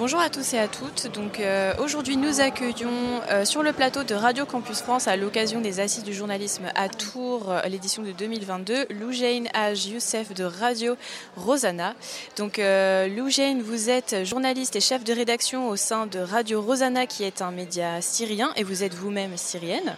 Bonjour à tous et à toutes. Donc euh, aujourd'hui nous accueillons euh, sur le plateau de Radio Campus France à l'occasion des Assises du journalisme à Tours, euh, l'édition de 2022, Loujain Aj Youssef de Radio Rosanna. Donc Loujain, vous êtes journaliste et chef de rédaction au sein de Radio Rosanna qui est un média syrien et vous êtes vous-même syrienne.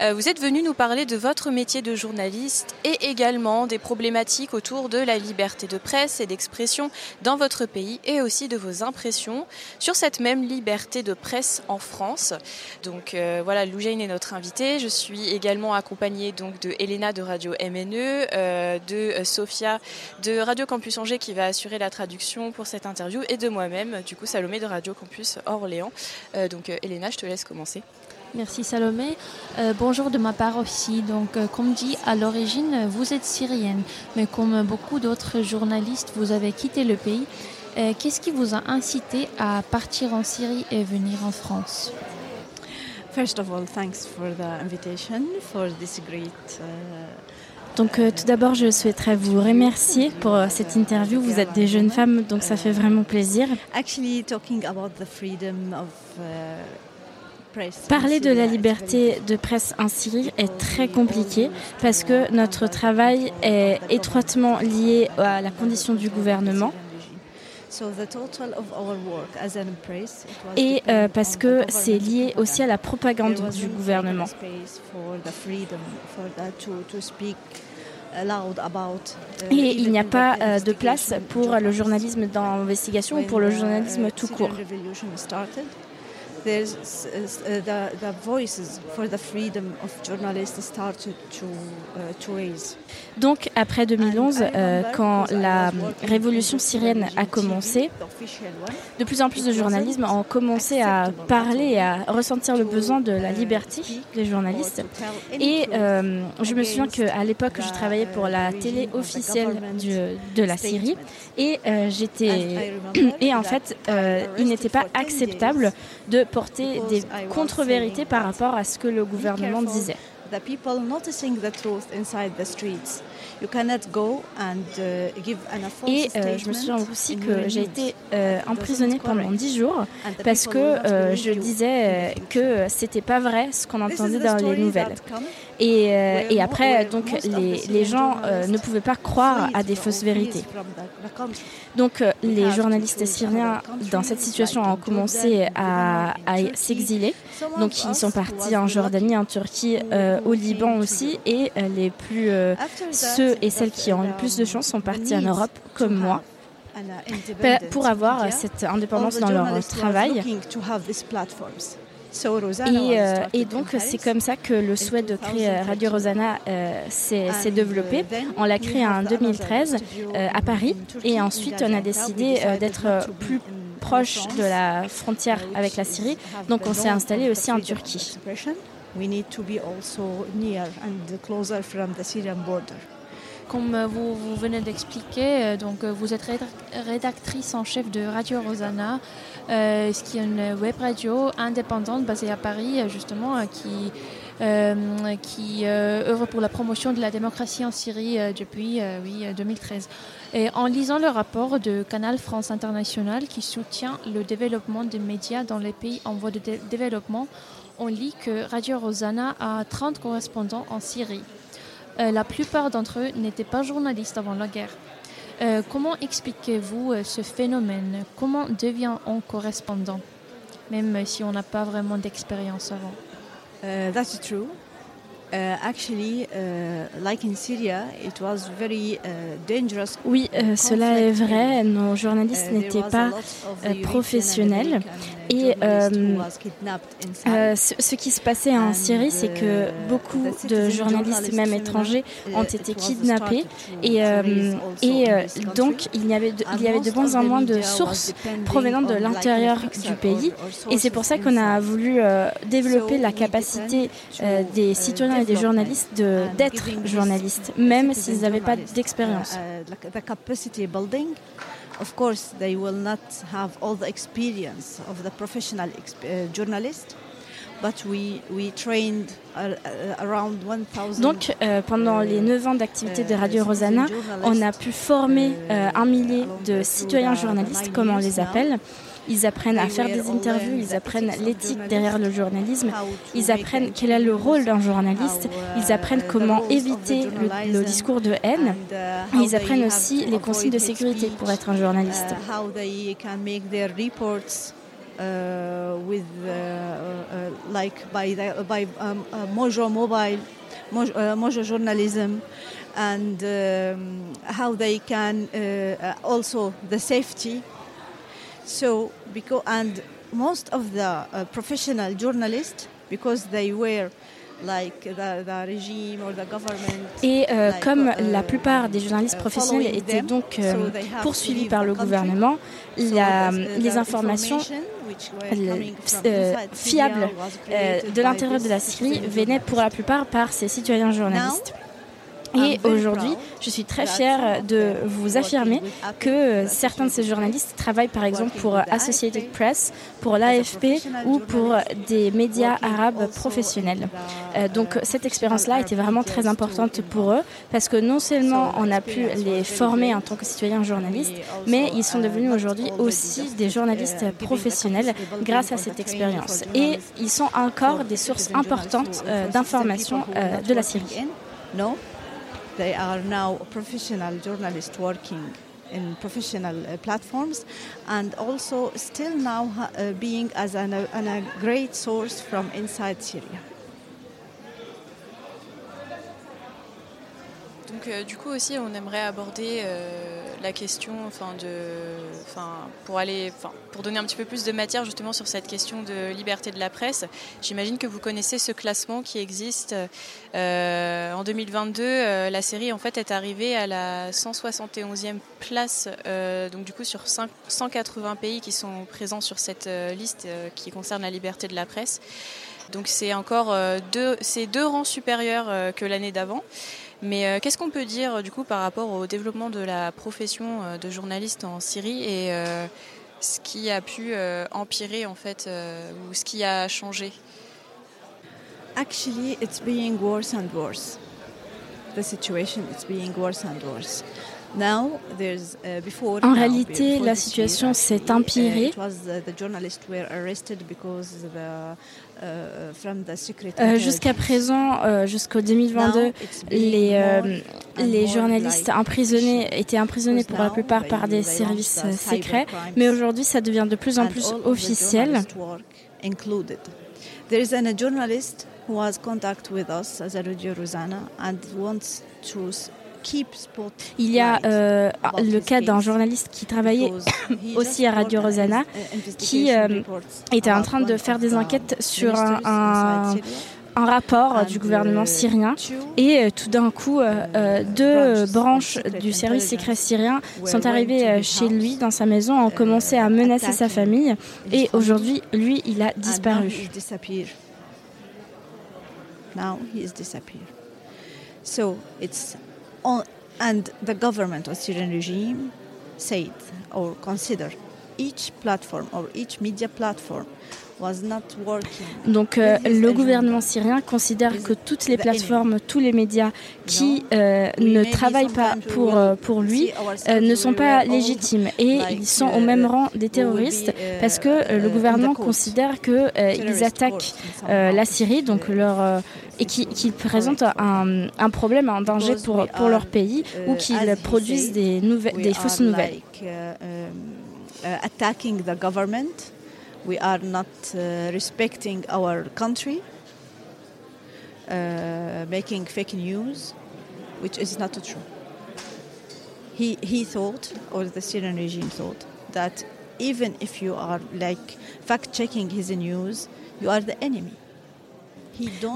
vous êtes venu nous parler de votre métier de journaliste et également des problématiques autour de la liberté de presse et d'expression dans votre pays et aussi de vos impressions sur cette même liberté de presse en France. Donc euh, voilà, Loujaine est notre invitée. Je suis également accompagnée donc de Elena de Radio MNE, euh, de euh, Sophia de Radio Campus Angers qui va assurer la traduction pour cette interview et de moi-même, du coup Salomé de Radio Campus Orléans. donc Elena, je te laisse commencer. Merci Salomé. bonjour de ma part aussi. Donc, comme dit, à l'origine, vous êtes syrienne, mais comme beaucoup d'autres journalistes, vous avez quitté le pays euh, qu'est-ce qui vous a incité à partir en Syrie et venir en France First of all, thanks for the invitation for this great. Uh, donc euh, tout d'abord, je souhaiterais vous remercier pour euh, cette interview. Vous êtes des jeunes femmes, donc ça fait vraiment plaisir. Parler de la liberté de presse en Syrie est très compliqué parce que notre travail est étroitement lié à la condition du gouvernement. Et euh, parce que c'est lié aussi à la propagande du gouvernement. Et il n'y a pas euh, de place pour le journalisme d'investigation ou pour le journalisme tout court. Donc après 2011, euh, quand la révolution syrienne a commencé, de plus en plus de journalistes ont commencé à parler et à ressentir le besoin de la liberté des journalistes. Et euh, je me souviens qu'à l'époque, je travaillais pour la télé officielle de la Syrie. et euh, j'étais et en fait, il n'était pas acceptable de porter des contre-vérités par rapport à ce que le gouvernement disait. Et euh, je me souviens aussi que j'ai été euh, emprisonnée pendant dix jours parce que euh, je disais que c'était pas vrai ce qu'on entendait dans les nouvelles. Et, et après, donc, les, les gens ne pouvaient pas croire à des fausses vérités. Donc, les journalistes syriens dans cette situation ont commencé à, à s'exiler. Donc, ils sont partis en Jordanie, en Turquie, au Liban aussi, et les plus ceux et celles qui ont eu plus de chance sont partis en Europe, comme moi, pour avoir cette indépendance dans leur travail. Et, euh, et, donc c'est comme ça que le souhait de créer Radio Rosanna euh, s'est développé. On l'a créé en 2013 euh, à Paris et ensuite on a décidé d'être plus proche de la frontière avec la Syrie. Donc on s'est installé aussi en Turquie. Comme vous, venez d'expliquer, euh, donc euh, vous êtes rédactrice en chef de Radio Rosanna, euh, ce qui est une web radio indépendante basée à Paris, justement, qui, œuvre pour la promotion de la démocratie en Syrie depuis oui, 2013. Et en lisant le rapport de Canal France International qui soutient le développement des médias dans les pays en voie de développement, on lit que Radio Rosanna a 30 correspondants en Syrie. Euh, la plupart d'entre eux n'étaient pas journalistes avant la guerre. Euh, comment expliquez-vous euh, ce phénomène? Comment devient-on correspondant, même si on n'a pas vraiment d'expérience avant That's true. Oui, cela est vrai. Nos journalistes uh, n'étaient pas professionnels. Et euh, euh, ce, qui se passait en Syrie, c'est que beaucoup de journalistes, même étrangers, ont été kidnappés. Et, et donc, il y, avait de, il y avait de moins en moins de sources provenant de l'intérieur du pays. Et c'est pour ça qu'on a voulu développer la capacité des citoyens des journalistes d'être journalistes, même s'ils n'avaient pas d'expérience. Of course, they will not have all the experience of the professional uh, journalist, Donc, euh, pendant les 9 ans d'activité de Radio Rosanna, on a pu former euh, un millier de citoyens journalistes, comme on les appelle. Ils apprennent à faire des interviews, ils apprennent l'éthique derrière le journalisme, ils apprennent quel est le rôle d'un journaliste, ils apprennent comment éviter le, discours de haine, et ils apprennent aussi les consignes de sécurité pour être un journaliste. Uh, with uh, uh, like by the, um, Mojo Mobile, Mojo, Mojo journalism, and um, how they can also the safety. So because and most of the professional journalists because they were Et euh, comme la plupart des journalistes professionnels étaient donc euh, poursuivis par le gouvernement, les informations euh, fiables de l'intérieur de la Syrie venaient pour la plupart par ces citoyens journalistes. Et aujourd'hui, je suis très fière de vous affirmer que certains de ces journalistes travaillent par exemple pour Associated Press, pour l'AFP ou pour des médias arabes professionnels. Euh, donc cette expérience-là était vraiment très importante pour eux parce que non seulement on a pu les former en tant que citoyens journalistes, mais ils sont devenus aujourd'hui aussi des journalistes professionnels grâce à cette expérience. Et ils sont encore des sources importantes euh, d'informations euh, de la Syrie. They are now professional journalists working in professional uh, platforms and also still now uh, being as an, an, a great source from inside Syria. Euh, du coup aussi on aimerait aborder euh, la question enfin pour donner un petit peu plus de matière justement sur cette question de liberté de la presse. J'imagine que vous connaissez ce classement qui existe euh, en 2022 la série en fait est arrivée à la 171e place donc du coup sur 180 pays qui sont présents sur cette liste qui concerne la liberté de la presse. Donc c'est encore deux rangs supérieurs que l'année d'avant. Mais euh, qu'est-ce qu'on peut dire du coup par rapport au développement de la profession euh, de journaliste en Syrie et euh, ce qui a pu empirer en fait ou ce qui a changé? Actually, it's being worse and worse. The situation is being worse and worse. Uh, en réalité, la situation s'est empirée. Jusqu'à présent, euh, jusqu'au 2022, les, euh, les journalistes emprisonnés étaient emprisonnés pour la plupart par des services secrets, mais aujourd'hui, ça devient de plus en plus officiel. There is a journalist who has contact with us as a Radio Rosanna and wants to il y a euh, le cas d'un journaliste qui travaillait aussi à Radio Rosanna, qui euh, était en train de faire des enquêtes sur un, rapport du gouvernement syrien et euh, tout d'un coup deux branches du service secret syrien sont arrivées chez lui dans sa maison, ont commencé à menacer sa famille et aujourd'hui lui il a disparu. Now he is disappeared. So it's and the government of Syrian regime said or consider each platform or each media platform Donc euh, le gouvernement syrien considère que toutes les plateformes, tous les médias qui euh, ne travaillent pas pour, euh, pour lui ne sont pas légitimes et ils sont au même rang des terroristes parce que le gouvernement considère qu'ils attaquent la Syrie donc leur, et qu'ils présentent un, un, problème, un danger pour, pour leur pays ou qu'ils produisent des, des fausses nouvelles. attacking the government we are not uh, respecting our country, uh, making fake news, which is not true. He, he thought, or the Syrian regime thought, that even if you are like fact checking his news, you are the enemy.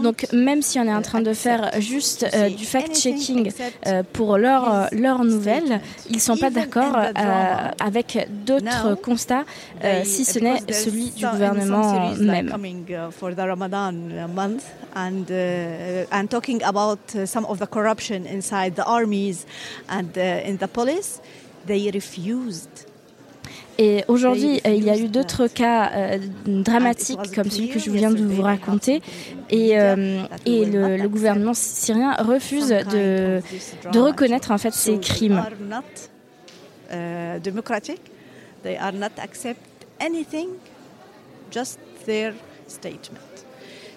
Donc même si on est en train de faire juste euh, du fact-checking euh, pour leurs leur nouvelles, ils ne sont pas d'accord euh, avec d'autres constats, si ce n'est celui du gouvernement même. Uh, Et aujourd'hui, il y a eu d'autres cas dramatiques comme celui que je viens de vous raconter. Et, et le, gouvernement syrien refuse de, de reconnaître en fait ces crimes. démocratique. They are not accept anything, just their statement.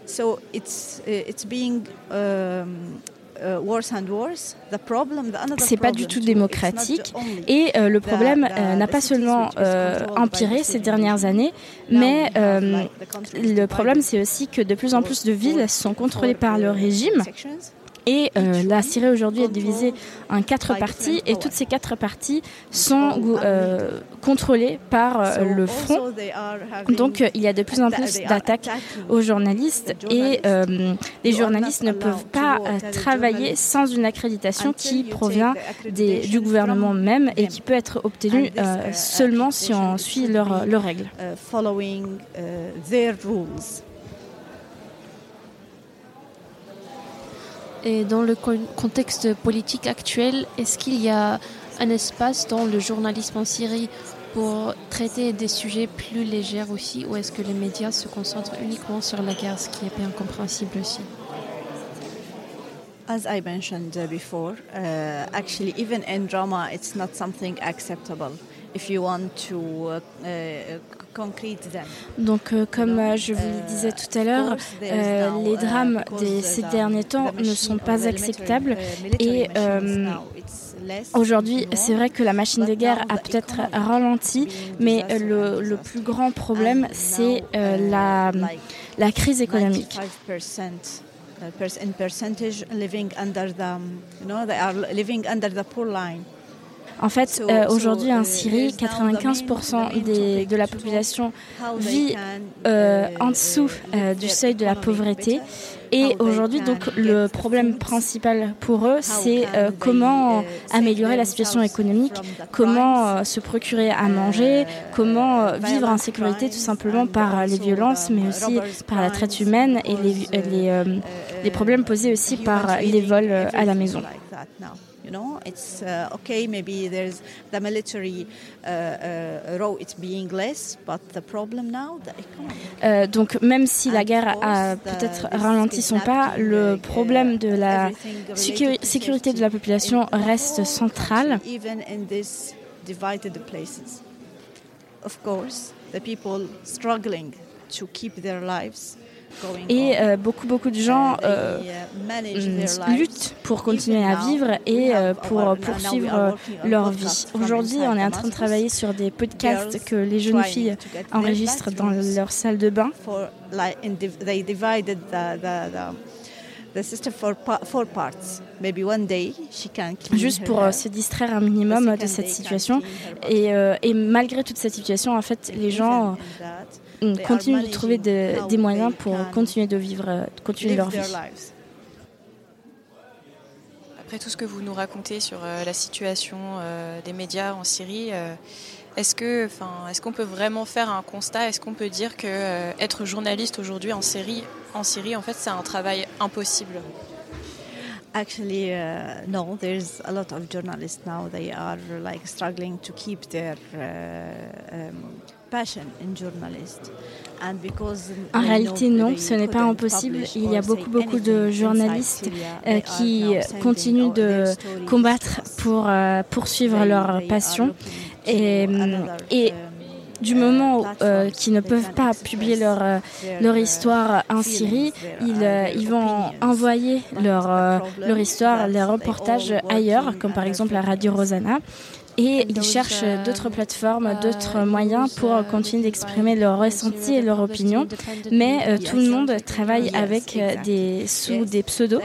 So it's it's being um, c'est pas du tout démocratique et euh, le problème euh, n'a pas seulement euh, empiré ces dernières années, mais le problème c'est aussi que de plus en plus de villes sont contrôlées par le régime et euh, la Syrie aujourd'hui est divisée en quatre parties et toutes ces quatre parties sont euh, contrôlées par euh, le front. Donc il y a de plus en plus d'attaques aux journalistes et les journalistes ne peuvent pas travailler sans une accréditation qui provient des, du gouvernement même et qui peut être obtenue seulement si on suit leurs règles. Et dans le contexte politique actuel, est-ce qu'il y a un espace dans le journalisme en Syrie pour traiter des sujets plus légers aussi, ou est-ce que les médias se concentrent uniquement sur la guerre, ce qui est bien compréhensible aussi? As I mentioned before, uh, actually, even in drama, it's not something acceptable. If you want to uh, uh, donc, euh, comme euh, je vous le disais tout à l'heure, euh, les drames de ces derniers temps ne sont pas acceptables. et Aujourd'hui, c'est vrai que la machine de guerre a peut-être ralenti, mais le, le, plus grand problème, c'est la, la crise économique. En fait, euh, aujourd'hui en Syrie, 95% des, de la population vit euh, en dessous euh, du seuil de la pauvreté. Et aujourd'hui, donc, le problème principal pour eux, c'est comment améliorer la situation économique, comment se procurer à manger, comment vivre en sécurité tout simplement par les violences, mais aussi par la traite humaine et les, les, les problèmes posés aussi par les vols à la maison. You know, it's uh, okay. Maybe there's the military uh, uh, role it's being less, but the problem now, the economy. Euh, donc même si la guerre a peut-être ralenti son pas, le problème de la sécurité de la population reste central. Even in these divided places, of course, the people struggling to keep their lives et euh, beaucoup, beaucoup de gens euh, mm, luttent pour continuer à vivre et euh, pour poursuivre leur vie. Aujourd'hui, on est en train de travailler sur des podcasts que les jeunes filles enregistrent dans leur salle de bain. Juste pour se distraire un minimum de cette situation. Et, et malgré toute cette situation, en fait, les gens continuent de trouver des moyens pour continuer de vivre, euh, continuer leur vie. Après tout ce que vous nous racontez sur euh, la situation euh, des médias en Syrie, est-ce que, enfin, est-ce qu'on peut vraiment faire un constat? Est-ce qu'on peut dire que être journaliste aujourd'hui en Syrie, en Syrie, en fait, c'est un travail impossible? Actually, uh, no. There's a lot of journalists now. They are like struggling to keep their uh, um, En réalité, non, ce n'est pas impossible. Il y a beaucoup, beaucoup de journalistes euh, qui continuent de combattre pour euh, poursuivre leur passion. Et, et du moment euh, qu'ils ne peuvent pas publier leur, leur histoire en Syrie, ils, ils vont envoyer leur, leur histoire, leurs reportages ailleurs, comme par exemple la radio Rosanna et ils cherchent euh, d'autres plateformes, euh, d'autres moyens pour continuer d'exprimer leurs ressentis et leurs opinions. Mais euh, tout le monde travaille avec des sous des pseudos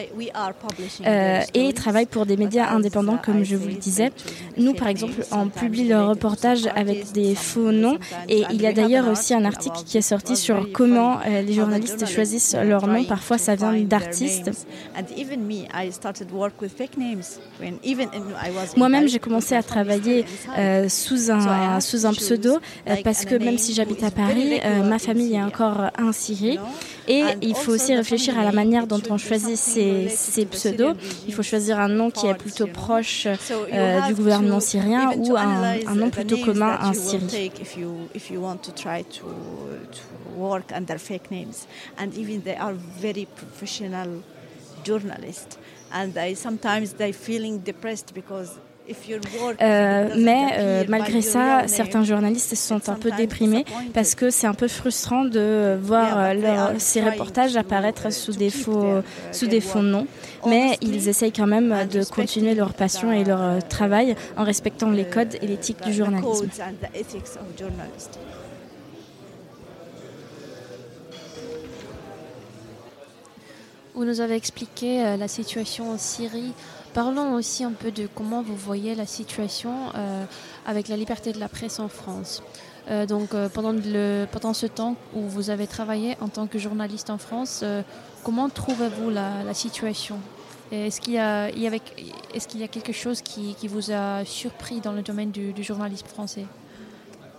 et travaille pour des médias indépendants, comme je vous le disais. Nous, par exemple, on publie leurs reportages avec des faux noms et il y a d'ailleurs aussi un article qui est sorti sur comment les journalistes choisissent leurs noms. Parfois, ça vient d'artistes. Moi-même, j'ai commencé à travailler travailler sous, un, sous un pseudo parce que même si j'habite à Paris, ma famille est encore en Syrie. Et il faut aussi réfléchir à la manière dont on choisit ces, pseudos. Il faut choisir un nom qui est plutôt proche du gouvernement syrien ou un, un nom plutôt commun en Syrie. work under fake names and even they are very professional journalists and they sometimes they feeling depressed because Euh, mais euh, malgré ça, certains journalistes sont un peu déprimés parce que c'est un peu frustrant de voir euh, leur, ces reportages apparaître sous des faux, sous des faux noms. Mais ils essayent quand même de continuer leur passion et leur travail en respectant les codes et l'éthique du journalisme. Vous nous avez expliqué la situation en Syrie. Parlons aussi un peu de comment vous voyez la situation euh, avec la liberté de la presse en France. Euh, donc pendant, le, pendant ce temps où vous avez travaillé en tant que journaliste en France, comment trouvez-vous la, situation? Est-ce qu'il y, a, est y a quelque chose qui, vous a surpris dans le domaine du journalisme français?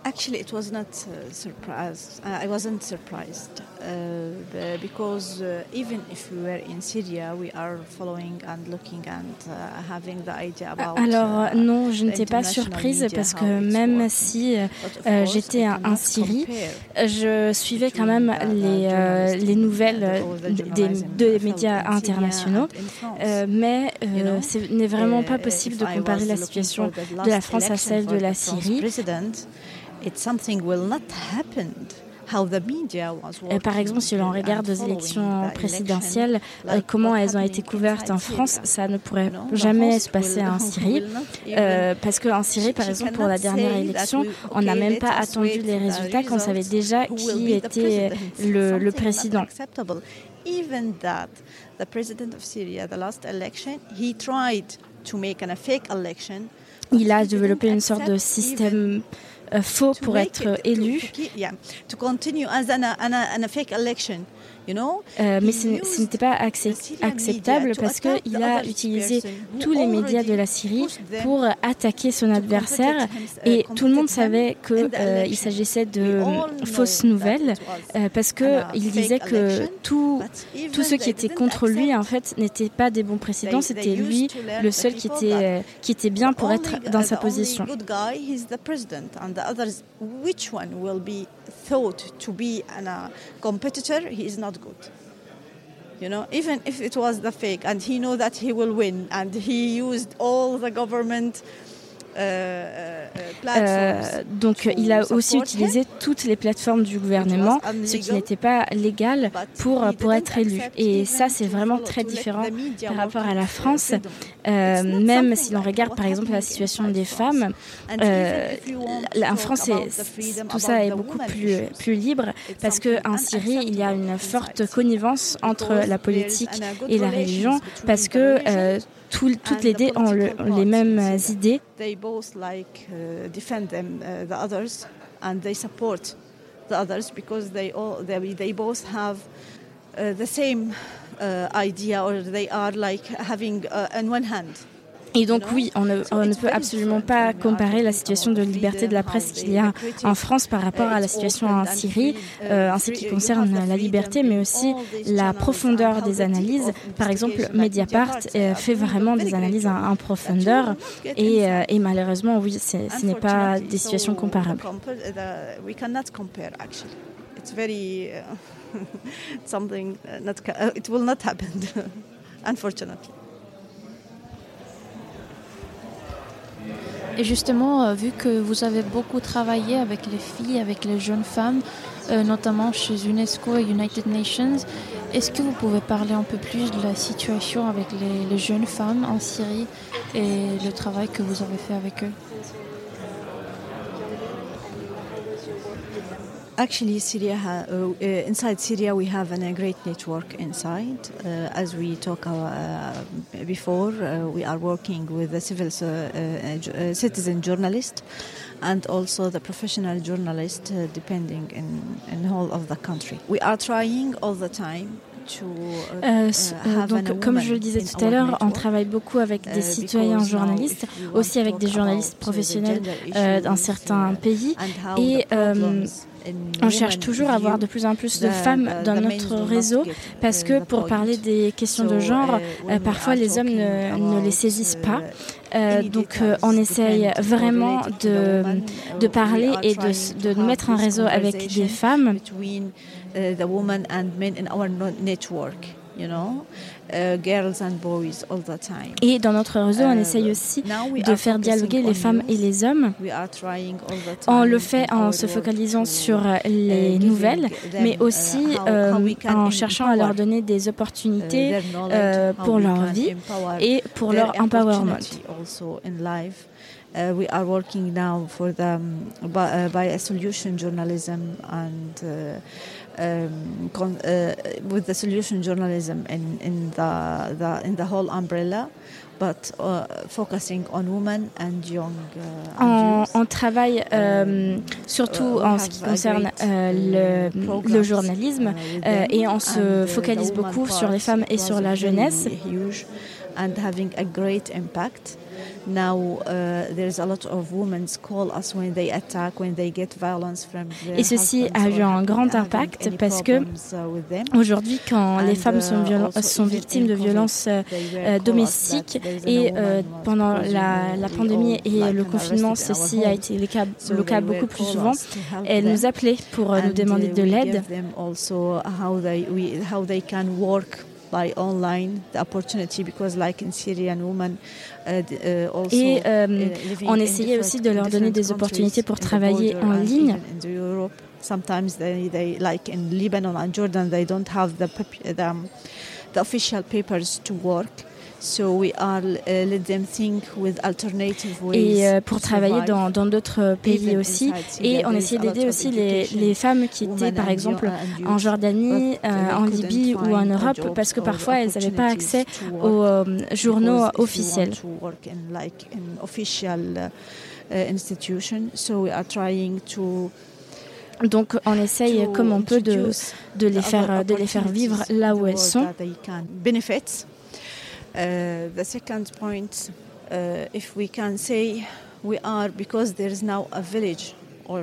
Actually, it was not uh, surprised. Uh, I wasn't surprised uh, because uh, even if we were in Syria, we are following and looking and uh, having the idea about. Alors non, je n'étais pas surprise parce que même si euh, j'étais en Syrie, je suivais quand même les, euh, les nouvelles des deux médias internationaux. Euh, mais ce n'est vraiment pas possible de comparer la situation de la France à celle de la Syrie. It's something will not happen. Par exemple, si l'on regarde les élections présidentielles, euh, comment elles ont été couvertes en France, ça ne pourrait jamais se passer en Syrie. Euh, parce qu'en Syrie, par exemple, pour la dernière élection, on n'a même pas attendu les résultats qu'on savait déjà qui était le, le président. Even that, the president of Syria, the last election, he tried to make a fake election. Il a développé une sorte de système euh, faux pour être élu. Euh, mais ce, n'était pas acceptable parce qu'il a utilisé tous les médias de la Syrie pour attaquer son adversaire et tout le monde savait qu'il euh, s'agissait de fausses nouvelles euh, parce qu'il disait que tous ceux qui étaient contre lui en fait n'étaient pas des bons présidents, c'était lui le seul qui était, qui était bien pour être dans sa position. Thought to be a uh, competitor, he is not good. You know, even if it was the fake, and he know that he will win, and he used all the government Euh, euh, donc il a aussi utilisé toutes les plateformes du gouvernement, ce qui n'était pas légal pour, pour être élu. Et ça, c'est vraiment très différent par rapport à la France. Euh, même si l'on regarde par exemple la situation des femmes, en France, tout ça est beaucoup plus, plus libre parce qu'en Syrie, il y a une forte connivence entre la politique et la religion parce que tout, toutes les deux ont, le, ont les mêmes idées. They both like uh, defend them, uh, the others, and they support the others because they all they, they both have uh, the same uh, idea, or they are like having uh, on one hand Et donc oui, on ne, peut absolument pas comparer la situation de liberté de la presse qu'il y a en France par rapport à la situation en Syrie, euh, en ce qui concerne la liberté, mais aussi la profondeur des analyses. Par exemple, Mediapart euh, fait vraiment des analyses en, profondeur et, euh, et, malheureusement, oui, ce n'est pas des situations comparables. It's very uh, something uh, not, uh, it will not happen, unfortunately. Et justement, euh, vu que vous avez beaucoup travaillé avec les filles, avec les jeunes femmes, euh, notamment chez UNESCO et United Nations, est-ce que vous pouvez parler un peu plus de la situation avec les, les jeunes femmes en Syrie et le travail que vous avez fait avec eux? Actually, Syria, uh, uh, inside Syria, we have a great network inside. Uh, as we talked uh, before, uh, we are working with the civil uh, citizen journalist and also the professional journalist, depending in, in whole of the country. We are trying all the time donc, comme je le disais tout à l'heure, on travaille beaucoup avec des citoyens journalistes, aussi avec des journalistes professionnels d'un certain pays. Et on cherche toujours à avoir de plus en plus de femmes dans notre réseau parce que pour parler des questions de genre, uh, parfois les hommes ne, les saisissent pas. Euh, donc on essaye vraiment de, de parler et de, de mettre un réseau avec des femmes. Uh, et dans notre réseau, on uh, essaye aussi de faire dialoguer les femmes et les hommes. On le fait en se focalisant sur uh, les nouvelles, mais aussi euh, en cherchant à leur donner des opportunités euh, pour leur vie et pour leur empowerment. Uh, we are working now for the um, by, uh, by, a solution journalism and uh, um, uh, with the solution journalism in, in the, the in the whole umbrella. But, uh, focusing on women and young, uh, on, on, travaille euh, surtout en ce qui concerne euh, le, le, journalisme euh, et on se focalise beaucoup sur les femmes et sur la jeunesse. And having a great impact. Et ceci a eu un grand impact parce que uh, aujourd'hui, quand les femmes sont, uh, sont victimes de violences uh, euh, domestiques et euh, pendant la, la, pandémie et le confinement, ceci a été le cas, le cas beaucoup plus souvent, elles nous appelaient pour euh, nous demander de l'aide. by online the opportunity because like in Syrian women uh, uh, et euh, uh, on essayait aussi de leur donner des opportunités pour travailler en ligne. Sometimes they, they like in Lebanon and Jordan they don't have the, the, the official papers to work. Et pour travailler dans d'autres pays aussi. Et on essayait d'aider aussi les, les, femmes qui étaient par exemple en Jordanie, euh, en Libye ou en Europe parce que parfois elles n'avaient pas accès aux euh, journaux officiels. Donc on essaye comme on peut de, de, les, faire, de les faire vivre là où elles sont. Uh, the second point, uh, if we can say, we are because there is now a village uh,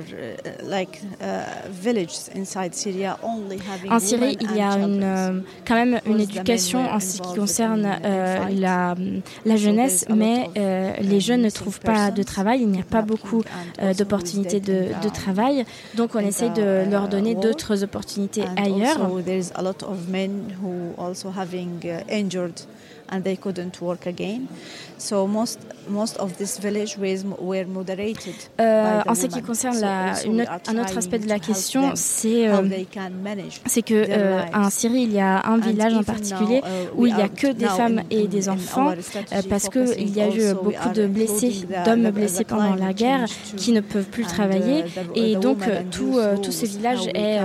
en Syrie, il y a une, euh, quand même une éducation en ce qui concerne euh, la, la, jeunesse, mais euh, les jeunes ne trouvent pas de travail, il n'y a pas beaucoup euh, d'opportunités de, de, travail, donc on essaie de leur donner d'autres opportunités ailleurs. And they couldn't work again. So most most of this village were moderated. Euh, en ce qui concerne la, une, un autre aspect de la question, c'est euh, c'est que euh, en Syrie il y a un village en particulier uh, où il n'y a que des femmes et des enfants euh, parce que il y a eu beaucoup de blessés, d'hommes blessés pendant la guerre qui ne peuvent plus travailler uh, et donc euh, tout tout ce village est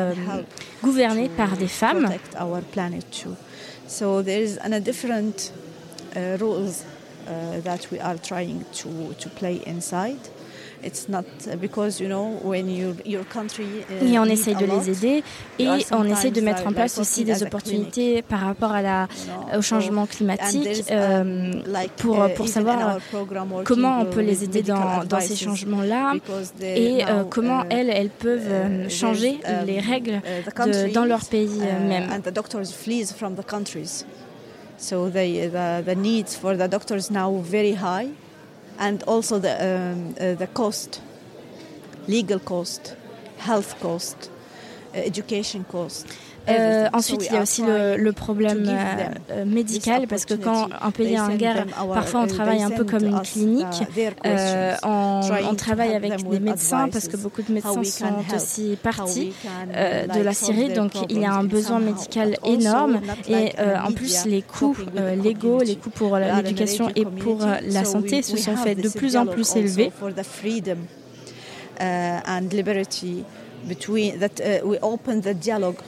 gouverné par des femmes. So there is a different uh, rules uh, that we are trying to, to play inside. It's not uh, because, you know, when your, your country, uh, et on essaye de les aider et on essaye de mettre en place aussi des opportunités par rapport à la, au changement climatique euh, pour, uh, pour savoir comment on peut les aider dans, dans ces changements-là et euh, comment elles, elles peuvent euh, changer um, les règles de, dans leur pays même. So the, the needs for the doctors now very high, and also the, um, uh, the cost, legal cost, health cost, uh, education cost. Euh, ensuite, il y a aussi le, le problème euh, euh, médical, parce que quand un pays est en guerre, parfois on travaille un peu comme une clinique. Euh, on, on, travaille avec des médecins, parce que beaucoup de médecins sont aussi partis de la Syrie, donc il y a un besoin médical énorme. Et en plus, les coûts légaux, les coûts pour l'éducation et pour la santé se sont faits de plus en plus élevés. and liberty between that uh, we open the dialogue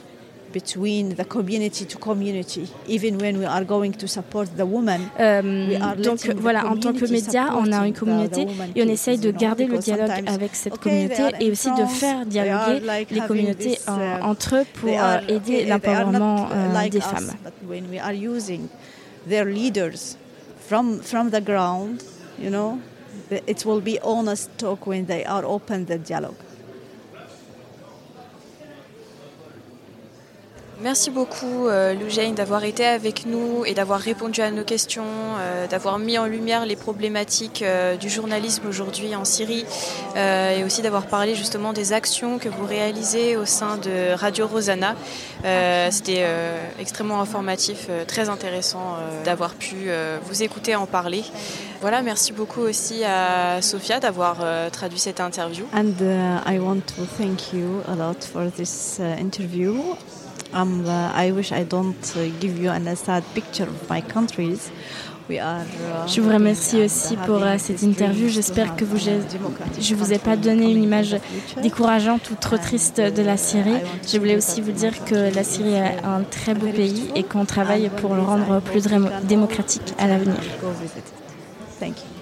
between the community to community. Even when we are going to support the woman, euh, donc voilà, en tant que média, on a une communauté et on essaye de garder le dialogue avec cette communauté et aussi de faire dialoguer les communautés uh, entre eux pour euh, aider l'empowerment euh, des femmes. when we are using their leaders from from the ground, you know, it will be honest talk when they are open the dialogue. Merci beaucoup, euh, d'avoir été avec nous et d'avoir répondu à nos questions, euh, d'avoir mis en lumière les problématiques euh, du journalisme aujourd'hui en Syrie et aussi d'avoir parlé justement des actions que vous réalisez au sein de Radio Rosanna. C'était extrêmement informatif, très intéressant d'avoir pu vous écouter en parler. Voilà, merci beaucoup aussi à Sophia d'avoir traduit cette interview. And uh, I want to thank you a lot for this uh, interview. Um, uh, I wish I don't uh, give you a sad picture of my countries. Uh, je vous remercie aussi pour cette interview. J'espère que vous, je ne vous ai pas donné une image décourageante ou trop triste de la Syrie. Je voulais aussi vous dire que la Syrie est un très beau pays et qu'on travaille pour le rendre plus démocratique à l'avenir. Thank you.